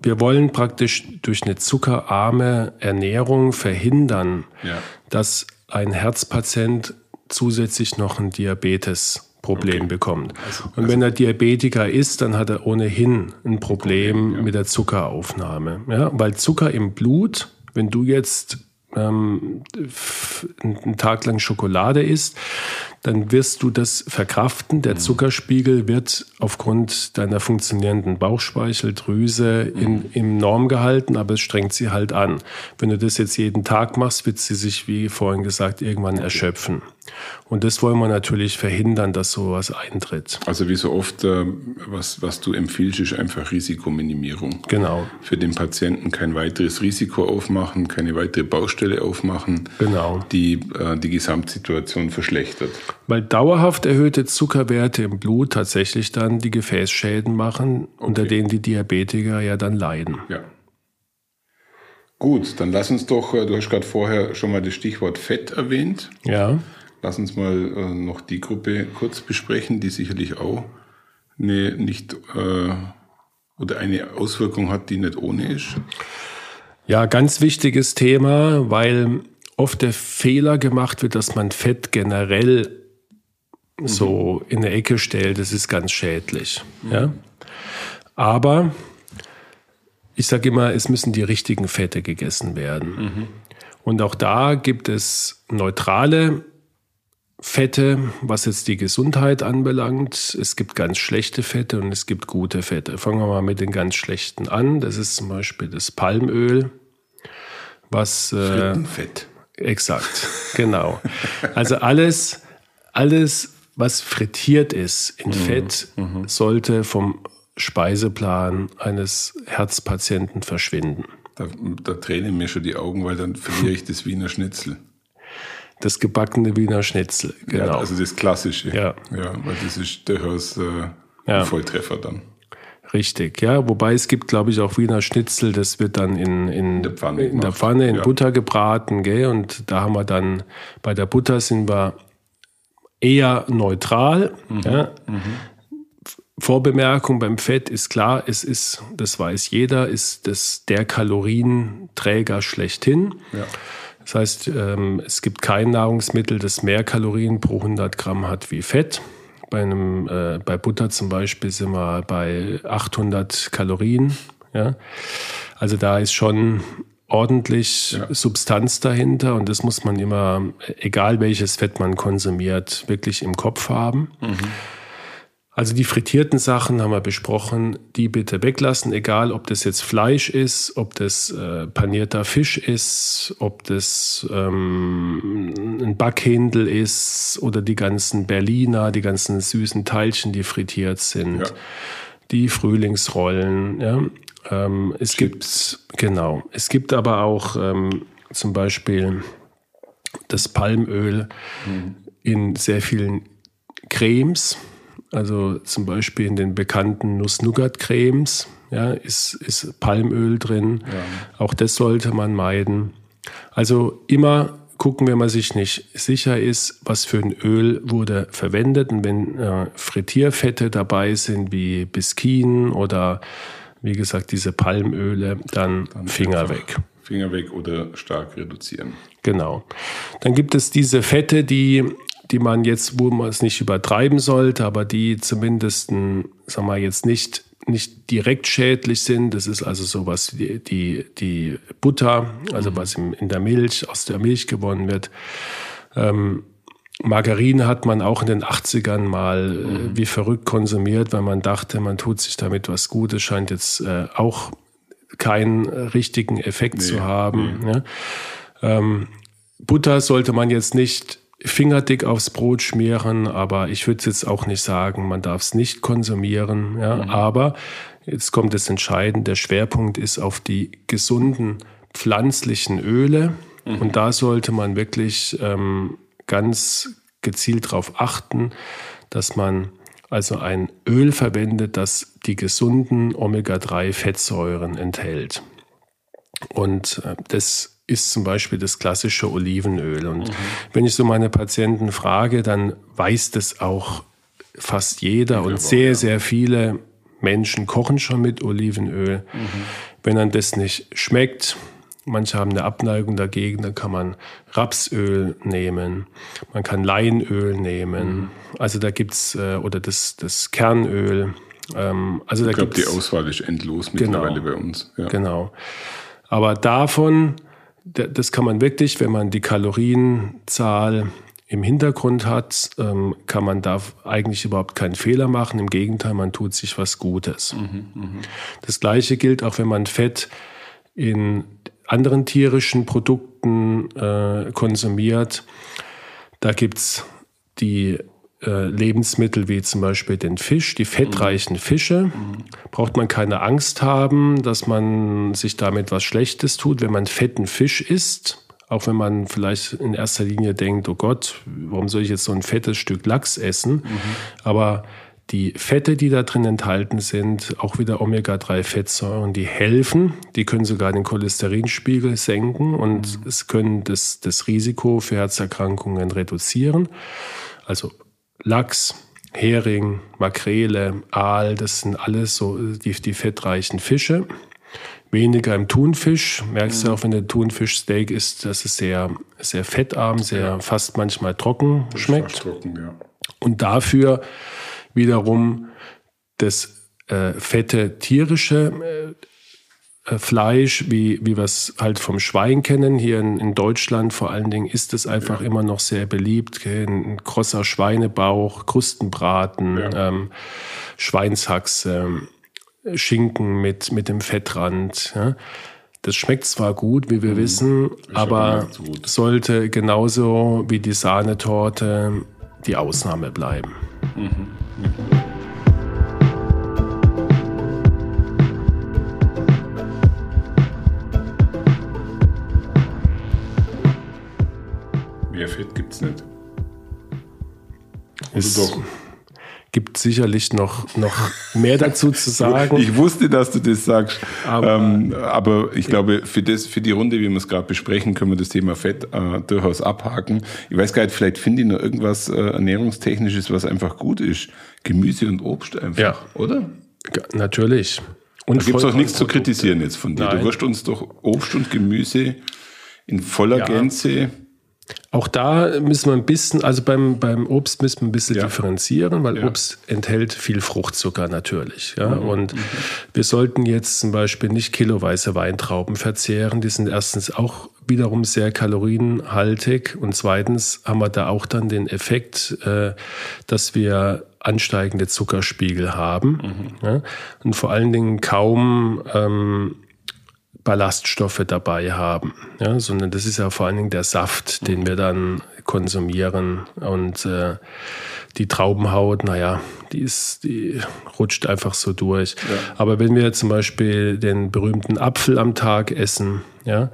wir wollen praktisch durch eine zuckerarme Ernährung verhindern, ja. dass ein Herzpatient zusätzlich noch ein Diabetesproblem okay. bekommt. Also, und also wenn er Diabetiker ist, dann hat er ohnehin ein Problem okay, ja. mit der Zuckeraufnahme. Ja? Weil Zucker im Blut, wenn du jetzt ähm, einen Tag lang Schokolade isst, dann wirst du das verkraften. Der mhm. Zuckerspiegel wird aufgrund deiner funktionierenden Bauchspeicheldrüse in, mhm. im Norm gehalten, aber es strengt sie halt an. Wenn du das jetzt jeden Tag machst, wird sie sich, wie vorhin gesagt, irgendwann erschöpfen. Und das wollen wir natürlich verhindern, dass sowas eintritt. Also wie so oft, äh, was, was du empfiehlst, ist einfach Risikominimierung. Genau. Für den Patienten kein weiteres Risiko aufmachen, keine weitere Baustelle aufmachen, genau. die äh, die Gesamtsituation verschlechtert. Weil dauerhaft erhöhte Zuckerwerte im Blut tatsächlich dann die Gefäßschäden machen, okay. unter denen die Diabetiker ja dann leiden. Ja. Gut, dann lass uns doch, äh, du hast gerade vorher schon mal das Stichwort Fett erwähnt. Ja. Lass uns mal äh, noch die Gruppe kurz besprechen, die sicherlich auch eine nicht äh, oder eine Auswirkung hat, die nicht ohne ist. Ja, ganz wichtiges Thema, weil oft der Fehler gemacht wird, dass man Fett generell mhm. so in der Ecke stellt. Das ist ganz schädlich. Mhm. Ja? Aber ich sage immer, es müssen die richtigen Fette gegessen werden. Mhm. Und auch da gibt es neutrale Fette, was jetzt die Gesundheit anbelangt. Es gibt ganz schlechte Fette und es gibt gute Fette. Fangen wir mal mit den ganz schlechten an. Das ist zum Beispiel das Palmöl, was äh, Fett. Exakt, genau. Also alles, alles, was frittiert ist in mhm, Fett, mhm. sollte vom Speiseplan eines Herzpatienten verschwinden. Da, da tränen mir schon die Augen, weil dann verliere ich das Wiener Schnitzel. Das gebackene Wiener Schnitzel, genau. Ja, also das Klassische. Ja. Ja, weil das ist durchaus äh, ja. ein Volltreffer dann. Richtig, ja. Wobei es gibt, glaube ich, auch Wiener Schnitzel, das wird dann in, in, der Pfanne, in, der Pfanne, in ja. Butter gebraten, gell? Und da haben wir dann, bei der Butter sind wir eher neutral. Mhm. Ja? Mhm. Vorbemerkung beim Fett ist klar, es ist, das weiß jeder, ist das der Kalorienträger schlechthin. Ja. Das heißt, ähm, es gibt kein Nahrungsmittel, das mehr Kalorien pro 100 Gramm hat wie Fett. Bei, einem, äh, bei Butter zum Beispiel sind wir bei 800 Kalorien. Ja? Also da ist schon ordentlich ja. Substanz dahinter und das muss man immer, egal welches Fett man konsumiert, wirklich im Kopf haben. Mhm. Also die frittierten Sachen haben wir besprochen, die bitte weglassen, egal ob das jetzt Fleisch ist, ob das äh, panierter Fisch ist, ob das ähm, ein Backhändel ist oder die ganzen Berliner, die ganzen süßen Teilchen, die frittiert sind, ja. die Frühlingsrollen. Ja. Ähm, es Chips. gibt genau, es gibt aber auch ähm, zum Beispiel das Palmöl. Mhm in sehr vielen Cremes, also zum Beispiel in den bekannten Nuss-Nougat-Cremes, ja, ist, ist Palmöl drin. Ja. Auch das sollte man meiden. Also immer gucken, wenn man sich nicht sicher ist, was für ein Öl wurde verwendet. Und wenn äh, Frittierfette dabei sind, wie Biskin oder wie gesagt diese Palmöle, dann, dann Finger weg. Finger weg oder stark reduzieren. Genau. Dann gibt es diese Fette, die, die man jetzt, wo man es nicht übertreiben sollte, aber die zumindest, sagen wir jetzt nicht nicht direkt schädlich sind. Das ist also sowas wie die, die Butter, also was in der Milch, aus der Milch gewonnen wird. Ähm, Margarine hat man auch in den 80ern mal äh, mhm. wie verrückt konsumiert, weil man dachte, man tut sich damit was Gutes, scheint jetzt äh, auch keinen richtigen Effekt nee, zu haben. Nee. Ne? Ähm, Butter sollte man jetzt nicht fingerdick aufs Brot schmieren, aber ich würde jetzt auch nicht sagen, man darf es nicht konsumieren. Ja? Mhm. Aber jetzt kommt das Entscheidende, der Schwerpunkt ist auf die gesunden pflanzlichen Öle. Mhm. Und da sollte man wirklich ähm, ganz gezielt darauf achten, dass man also ein Öl verwendet, das die gesunden Omega-3-Fettsäuren enthält. Und äh, das ist zum Beispiel das klassische Olivenöl. Und mhm. wenn ich so meine Patienten frage, dann weiß das auch fast jeder und sehr, sehr viele Menschen kochen schon mit Olivenöl. Mhm. Wenn dann das nicht schmeckt, manche haben eine Abneigung dagegen, dann kann man Rapsöl nehmen, man kann Leinöl nehmen. Mhm. Also da gibt's äh, oder das, das Kernöl. Ähm, also ich glaube, die Auswahl ist endlos mittlerweile genau, bei uns. Ja. Genau. Aber davon das kann man wirklich, wenn man die Kalorienzahl im Hintergrund hat, ähm, kann man da eigentlich überhaupt keinen Fehler machen. Im Gegenteil, man tut sich was Gutes. Mhm, mh. Das Gleiche gilt auch, wenn man Fett in anderen tierischen Produkten äh, konsumiert. Da gibt's die äh, Lebensmittel wie zum Beispiel den Fisch, die fettreichen mhm. Fische, mhm. braucht man keine Angst haben, dass man sich damit was Schlechtes tut, wenn man fetten Fisch isst. Auch wenn man vielleicht in erster Linie denkt, oh Gott, warum soll ich jetzt so ein fettes Stück Lachs essen? Mhm. Aber die Fette, die da drin enthalten sind, auch wieder Omega-3-Fettsäuren, die helfen. Die können sogar den Cholesterinspiegel senken und mhm. es können das, das Risiko für Herzerkrankungen reduzieren. Also Lachs, Hering, Makrele, Aal, das sind alles so die, die fettreichen Fische. Weniger im Thunfisch. Merkst mhm. du auch, wenn der Thunfischsteak ist, dass es sehr, sehr fettarm, sehr ja. fast manchmal trocken das schmeckt. Trocken, ja. Und dafür wiederum das äh, fette tierische äh, äh, Fleisch, wie, wie wir es halt vom Schwein kennen. Hier in, in Deutschland vor allen Dingen ist es einfach ja. immer noch sehr beliebt. Ein krosser Schweinebauch, Krustenbraten, ja. ähm, Schweinshaxe, Schinken mit, mit dem Fettrand. Ja. Das schmeckt zwar gut, wie wir mhm. wissen, aber sollte genauso wie die Sahnetorte die Ausnahme bleiben. Mhm. Mhm. Fett gibt es nicht. Es doch. Gibt sicherlich noch, noch mehr dazu zu sagen. Ich wusste, dass du das sagst. Aber, ähm, aber ich glaube, für, das, für die Runde, wie wir es gerade besprechen, können wir das Thema Fett äh, durchaus abhaken. Ich weiß gar nicht, vielleicht finde ich noch irgendwas äh, Ernährungstechnisches, was einfach gut ist. Gemüse und Obst einfach, ja. oder? Natürlich. Und da gibt es auch nichts zu kritisieren jetzt von dir. Nein. Du wirst uns doch Obst und Gemüse in voller ja. Gänze auch da müssen wir ein bisschen, also beim, beim Obst müssen wir ein bisschen ja. differenzieren, weil ja. Obst enthält viel Fruchtzucker natürlich. Ja? Mhm. Und mhm. wir sollten jetzt zum Beispiel nicht kiloweise Weintrauben verzehren. Die sind erstens auch wiederum sehr kalorienhaltig und zweitens haben wir da auch dann den Effekt, äh, dass wir ansteigende Zuckerspiegel haben mhm. ja? und vor allen Dingen kaum ähm, Ballaststoffe dabei haben, ja, sondern das ist ja vor allen Dingen der Saft, den wir dann konsumieren und äh, die Traubenhaut, naja, die ist, die rutscht einfach so durch. Ja. Aber wenn wir zum Beispiel den berühmten Apfel am Tag essen, ja,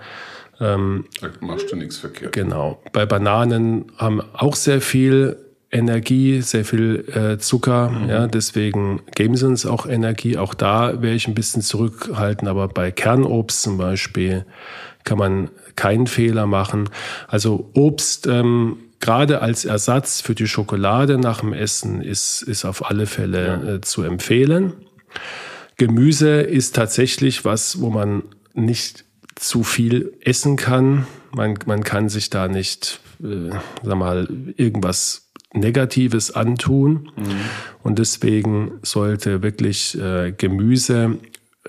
Ähm, da machst du nichts verkehrt. Genau. Bei Bananen haben auch sehr viel Energie, sehr viel äh, Zucker. Mhm. Ja, deswegen geben sie uns auch Energie. Auch da wäre ich ein bisschen zurückhalten, aber bei Kernobst zum Beispiel kann man keinen Fehler machen. Also Obst ähm, gerade als Ersatz für die Schokolade nach dem Essen ist, ist auf alle Fälle ja. äh, zu empfehlen. Gemüse ist tatsächlich was, wo man nicht zu viel essen kann. Man, man kann sich da nicht, äh, sag mal, irgendwas Negatives antun. Mhm. Und deswegen sollte wirklich äh, Gemüse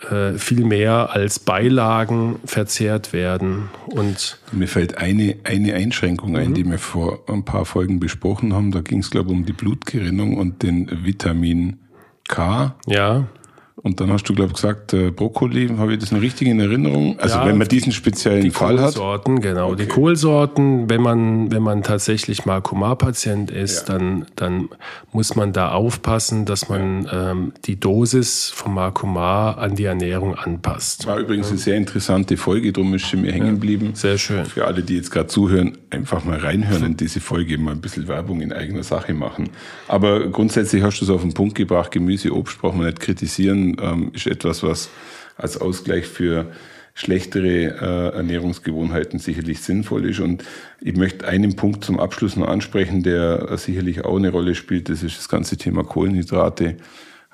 äh, viel mehr als Beilagen verzehrt werden. Und Mir fällt eine, eine Einschränkung ein, mhm. die wir vor ein paar Folgen besprochen haben. Da ging es, glaube ich, um die Blutgerinnung und den Vitamin K. Ja. Und dann hast du, glaube ich, gesagt, äh, Brokkoli, habe ich das noch richtig in Erinnerung? Also ja, wenn man diesen speziellen die Fall hat? Die Kohlsorten, genau. Okay. Die Kohlsorten, wenn man, wenn man tatsächlich mal Kumar-Patient ist, ja. dann, dann muss man da aufpassen, dass man ähm, die Dosis vom Markumar an die Ernährung anpasst. War übrigens eine sehr interessante Folge, darum ist sie mir hängen geblieben. Sehr schön. Für alle, die jetzt gerade zuhören, einfach mal reinhören in diese Folge, mal ein bisschen Werbung in eigener Sache machen. Aber grundsätzlich hast du es auf den Punkt gebracht, Gemüse, Obst braucht man nicht kritisieren ähm, ist etwas, was als Ausgleich für schlechtere äh, Ernährungsgewohnheiten sicherlich sinnvoll ist. Und ich möchte einen Punkt zum Abschluss noch ansprechen, der äh, sicherlich auch eine Rolle spielt. Das ist das ganze Thema Kohlenhydrate,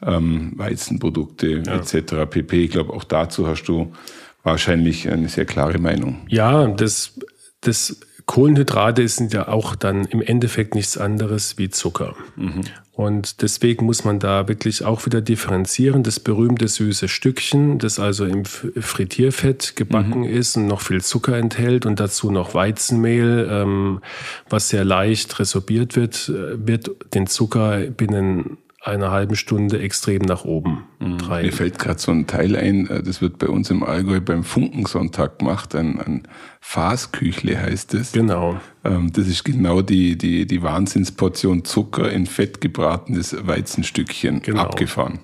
ähm, Weizenprodukte ja. etc. pp. Ich glaube, auch dazu hast du wahrscheinlich eine sehr klare Meinung. Ja, das, das Kohlenhydrate sind ja auch dann im Endeffekt nichts anderes wie Zucker. Mhm. Und deswegen muss man da wirklich auch wieder differenzieren. Das berühmte süße Stückchen, das also im Frittierfett gebacken mhm. ist und noch viel Zucker enthält und dazu noch Weizenmehl, ähm, was sehr leicht resorbiert wird, äh, wird den Zucker binnen einer halben Stunde extrem nach oben mhm. treiben. Mir fällt gerade so ein Teil ein, äh, das wird bei uns im Allgäu beim Funkensonntag gemacht, ein, ein Fasküchle heißt es. Genau. Ähm, das ist genau die, die, die Wahnsinnsportion Zucker in Fett gebratenes Weizenstückchen genau. abgefahren.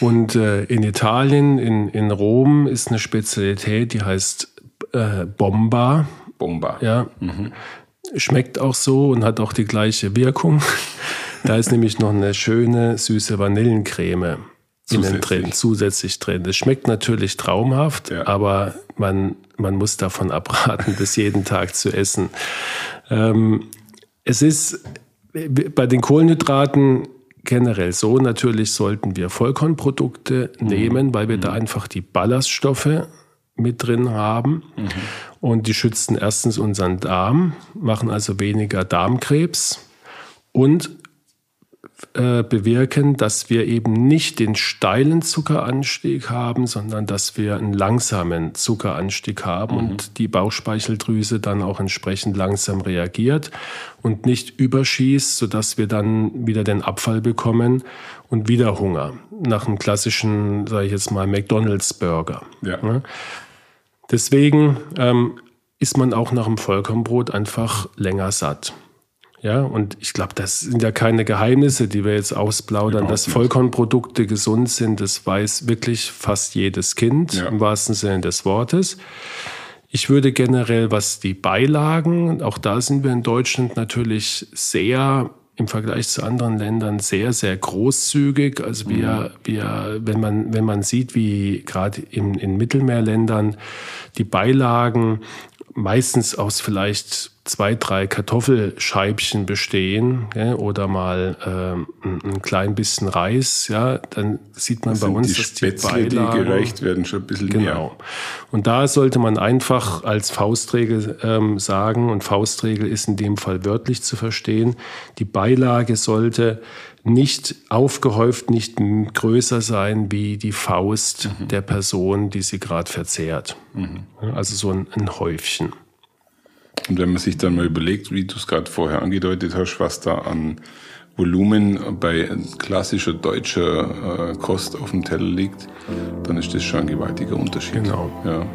Und äh, in Italien, in, in Rom, ist eine Spezialität, die heißt äh, Bomba. Bomba. Ja. Mhm. Schmeckt auch so und hat auch die gleiche Wirkung. Da ist nämlich noch eine schöne süße Vanillencreme innen drin, zusätzlich drin. Das schmeckt natürlich traumhaft, ja. aber man, man muss davon (laughs) abraten, das jeden Tag zu essen. Ähm, es ist bei den Kohlenhydraten generell so, natürlich sollten wir Vollkornprodukte mhm. nehmen, weil wir mhm. da einfach die Ballaststoffe mit drin haben. Mhm. Und die schützen erstens unseren Darm, machen also weniger Darmkrebs und äh, bewirken, dass wir eben nicht den steilen Zuckeranstieg haben, sondern dass wir einen langsamen Zuckeranstieg haben mhm. und die Bauchspeicheldrüse dann auch entsprechend langsam reagiert und nicht überschießt, sodass wir dann wieder den Abfall bekommen und wieder Hunger nach einem klassischen, sage ich jetzt mal, McDonald's-Burger. Ja. Deswegen ähm, ist man auch nach dem Vollkornbrot einfach länger satt. Ja, und ich glaube, das sind ja keine Geheimnisse, die wir jetzt ausplaudern. Dass Vollkornprodukte gesund sind, das weiß wirklich fast jedes Kind ja. im wahrsten Sinne des Wortes. Ich würde generell, was die Beilagen, auch da sind wir in Deutschland natürlich sehr im Vergleich zu anderen Ländern sehr, sehr großzügig. Also wir, mhm. wir, wenn man, wenn man sieht, wie gerade in, in Mittelmeerländern die Beilagen meistens aus vielleicht zwei, drei Kartoffelscheibchen bestehen ja, oder mal ähm, ein, ein, klein bisschen Reis, ja, dann sieht man das bei uns, die dass die Beilagen, die gereicht werden, schon ein bisschen genau. mehr. Und da sollte man einfach als Faustregel ähm, sagen, und Faustregel ist in dem Fall wörtlich zu verstehen, die Beilage sollte nicht aufgehäuft, nicht größer sein wie die Faust mhm. der Person, die sie gerade verzehrt. Mhm. Also so ein, ein Häufchen. Und wenn man sich dann mal überlegt, wie du es gerade vorher angedeutet hast, was da an Volumen bei klassischer deutscher äh, Kost auf dem Teller liegt, dann ist das schon ein gewaltiger Unterschied. Genau. Ja.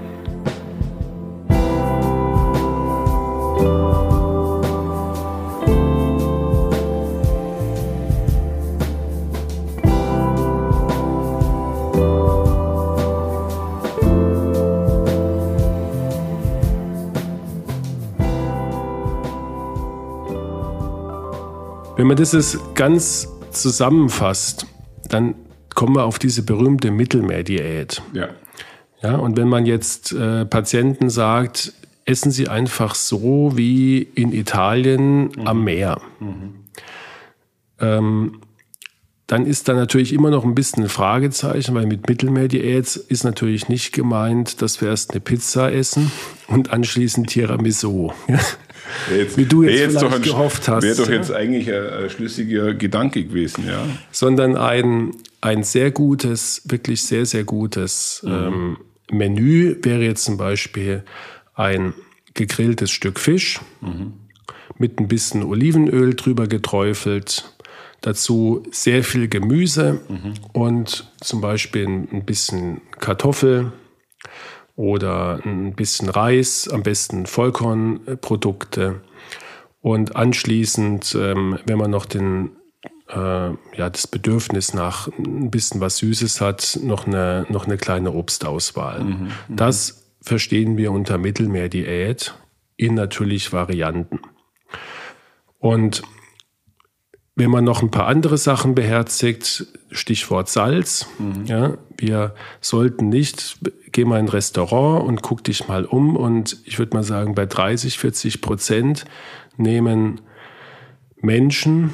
Man das jetzt ganz zusammenfasst, dann kommen wir auf diese berühmte Mittelmeerdiät. Ja. Ja, und wenn man jetzt äh, Patienten sagt, essen Sie einfach so wie in Italien mhm. am Meer, mhm. ähm, dann ist da natürlich immer noch ein bisschen ein Fragezeichen, weil mit Mittelmeerdiät ist natürlich nicht gemeint, dass wir erst eine Pizza essen und anschließend Tiramisu. (laughs) Jetzt, Wie du jetzt, jetzt vielleicht ein, gehofft hast. Wäre doch jetzt eigentlich ein, ein, schlüssiger Gedanke gewesen, ja. Sondern ein, ein sehr gutes, wirklich sehr, sehr gutes mhm. ähm, Menü wäre jetzt zum Beispiel ein gegrilltes Stück Fisch mhm. mit ein bisschen Olivenöl drüber geträufelt. Dazu sehr viel Gemüse mhm. und zum Beispiel ein bisschen Kartoffel oder ein bisschen Reis, am besten Vollkornprodukte. Und anschließend, ähm, wenn man noch den äh, ja, das Bedürfnis nach ein bisschen was Süßes hat, noch eine, noch eine kleine Obstauswahl. Mhm, mhm. das verstehen wir unter Mittelmeerdiät in natürlich Varianten. Und wenn man noch ein paar andere Sachen beherzigt, Stichwort Salz, mhm. ja, wir sollten nicht, geh mal in ein Restaurant und guck dich mal um und ich würde mal sagen, bei 30, 40 Prozent nehmen Menschen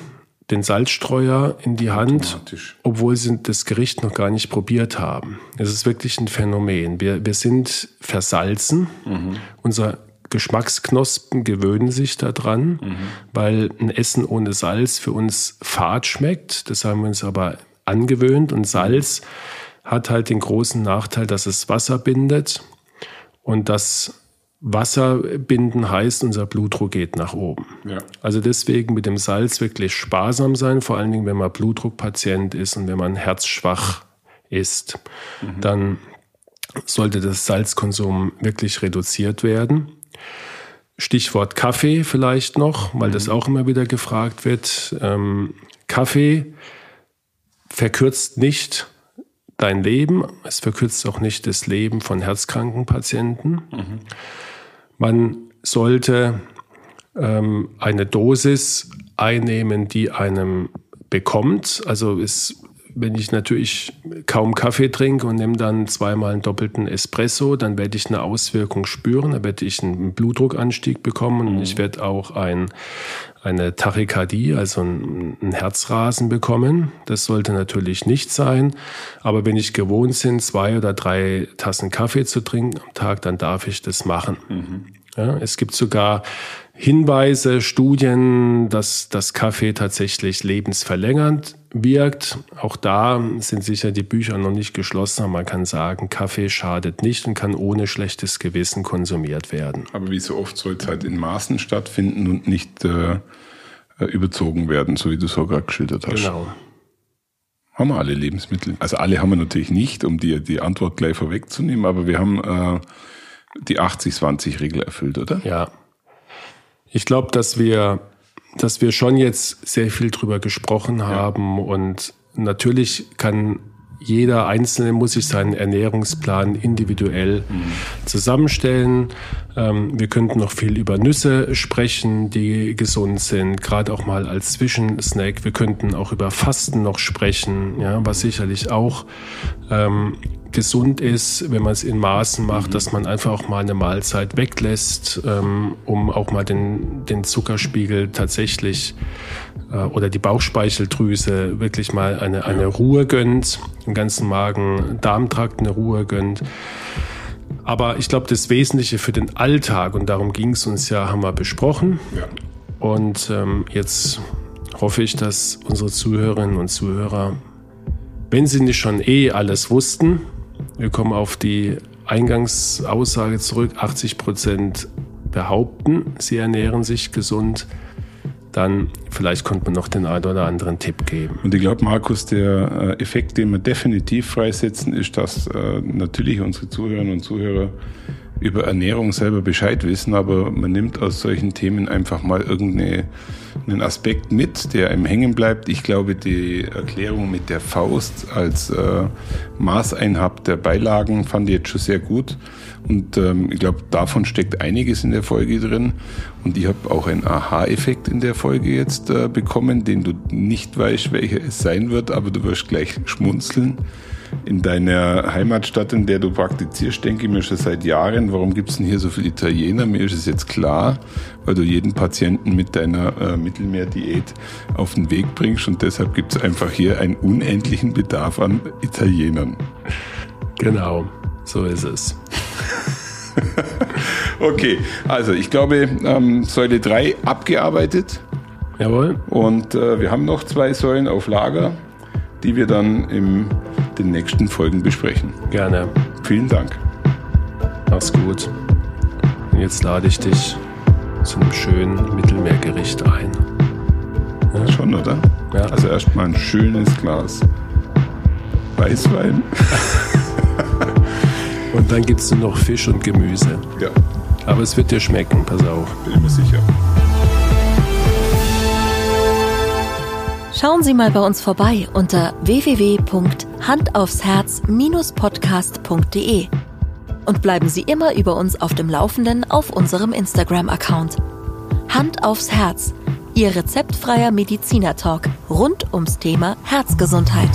den Salzstreuer in die Hand, obwohl sie das Gericht noch gar nicht probiert haben. Es ist wirklich ein Phänomen. Wir, wir sind versalzen. Mhm. Unser Geschmacksknospen gewöhnen sich daran, mhm. weil ein Essen ohne Salz für uns fad schmeckt. Das haben wir uns aber angewöhnt. Und Salz hat halt den großen Nachteil, dass es Wasser bindet und das Wasser binden heißt, unser Blutdruck geht nach oben. Ja. Also deswegen mit dem Salz wirklich sparsam sein, vor allen Dingen, wenn man Blutdruckpatient ist und wenn man herzschwach ist, mhm. dann sollte das Salzkonsum wirklich reduziert werden. Stichwort Kaffee vielleicht noch, weil mhm. das auch immer wieder gefragt wird. Ähm, Kaffee verkürzt nicht dein Leben, es verkürzt auch nicht das Leben von herzkranken Patienten. Mhm. Man sollte ähm, eine Dosis einnehmen, die einem bekommt. Also es wenn ich natürlich kaum Kaffee trinke und nehme dann zweimal einen doppelten Espresso, dann werde ich eine Auswirkung spüren, dann werde ich einen Blutdruckanstieg bekommen und mhm. ich werde auch ein, eine Tachykardie, also ein, ein, Herzrasen bekommen. Das sollte natürlich nicht sein, aber wenn ich gewohnt bin, zwei oder drei Tassen Kaffee zu trinken am Tag, dann darf ich das machen. Mhm. Ja, es gibt sogar Hinweise, Studien, dass das Kaffee tatsächlich lebensverlängernd wirkt. Auch da sind sicher die Bücher noch nicht geschlossen, aber man kann sagen, Kaffee schadet nicht und kann ohne schlechtes Gewissen konsumiert werden. Aber wie so oft soll es halt in Maßen stattfinden und nicht äh, überzogen werden, so wie du so gerade geschildert hast. Genau. Haben wir alle Lebensmittel? Also alle haben wir natürlich nicht, um dir die Antwort gleich vorwegzunehmen, aber wir haben äh, die 80-20-Regel erfüllt, oder? Ja. Ich glaube, dass wir, dass wir schon jetzt sehr viel drüber gesprochen haben ja. und natürlich kann jeder Einzelne muss sich seinen Ernährungsplan individuell mhm. zusammenstellen. Ähm, wir könnten noch viel über Nüsse sprechen, die gesund sind, gerade auch mal als Zwischensnack. Wir könnten auch über Fasten noch sprechen, ja, was sicherlich auch ähm, gesund ist, wenn man es in Maßen macht, mhm. dass man einfach auch mal eine Mahlzeit weglässt, ähm, um auch mal den, den Zuckerspiegel tatsächlich äh, oder die Bauchspeicheldrüse wirklich mal eine, eine Ruhe gönnt, im ganzen Magen-Darmtrakt eine Ruhe gönnt. Aber ich glaube, das Wesentliche für den Alltag, und darum ging es uns ja, haben wir besprochen. Ja. Und ähm, jetzt hoffe ich, dass unsere Zuhörerinnen und Zuhörer, wenn sie nicht schon eh alles wussten, wir kommen auf die Eingangsaussage zurück, 80 Prozent behaupten, sie ernähren sich gesund, dann vielleicht konnte man noch den einen oder anderen Tipp geben. Und ich glaube, Markus, der äh, Effekt, den wir definitiv freisetzen, ist, dass äh, natürlich unsere Zuhörerinnen und Zuhörer über Ernährung selber Bescheid wissen, aber man nimmt aus solchen Themen einfach mal irgendeinen Aspekt mit, der einem hängen bleibt. Ich glaube, die Erklärung mit der Faust als äh, Maßeinhab der Beilagen fand ich jetzt schon sehr gut. Und ähm, ich glaube, davon steckt einiges in der Folge drin. Und ich habe auch einen Aha-Effekt in der Folge jetzt äh, bekommen, den du nicht weißt, welcher es sein wird, aber du wirst gleich schmunzeln in deiner Heimatstadt, in der du praktizierst, denke ich mir schon seit Jahren, warum gibt es denn hier so viele Italiener? Mir ist es jetzt klar, weil du jeden Patienten mit deiner äh, Mittelmeerdiät auf den Weg bringst und deshalb gibt es einfach hier einen unendlichen Bedarf an Italienern. Genau, so ist es. (laughs) okay, also ich glaube, ähm, Säule 3 abgearbeitet. Jawohl. Und äh, wir haben noch zwei Säulen auf Lager, die wir dann in den nächsten Folgen besprechen. Gerne. Vielen Dank. Mach's gut. Und jetzt lade ich dich zu einem schönen Mittelmeergericht ein. Ja? Schon, oder? Ja. Also erstmal ein schönes Glas Weißwein. (laughs) Und dann gibt's nur noch Fisch und Gemüse. Ja. Aber es wird dir schmecken, pass auf. Bin mir sicher. Schauen Sie mal bei uns vorbei unter www.handaufsherz-podcast.de und bleiben Sie immer über uns auf dem Laufenden auf unserem Instagram-Account. Hand aufs Herz, Ihr rezeptfreier Mediziner-Talk rund ums Thema Herzgesundheit.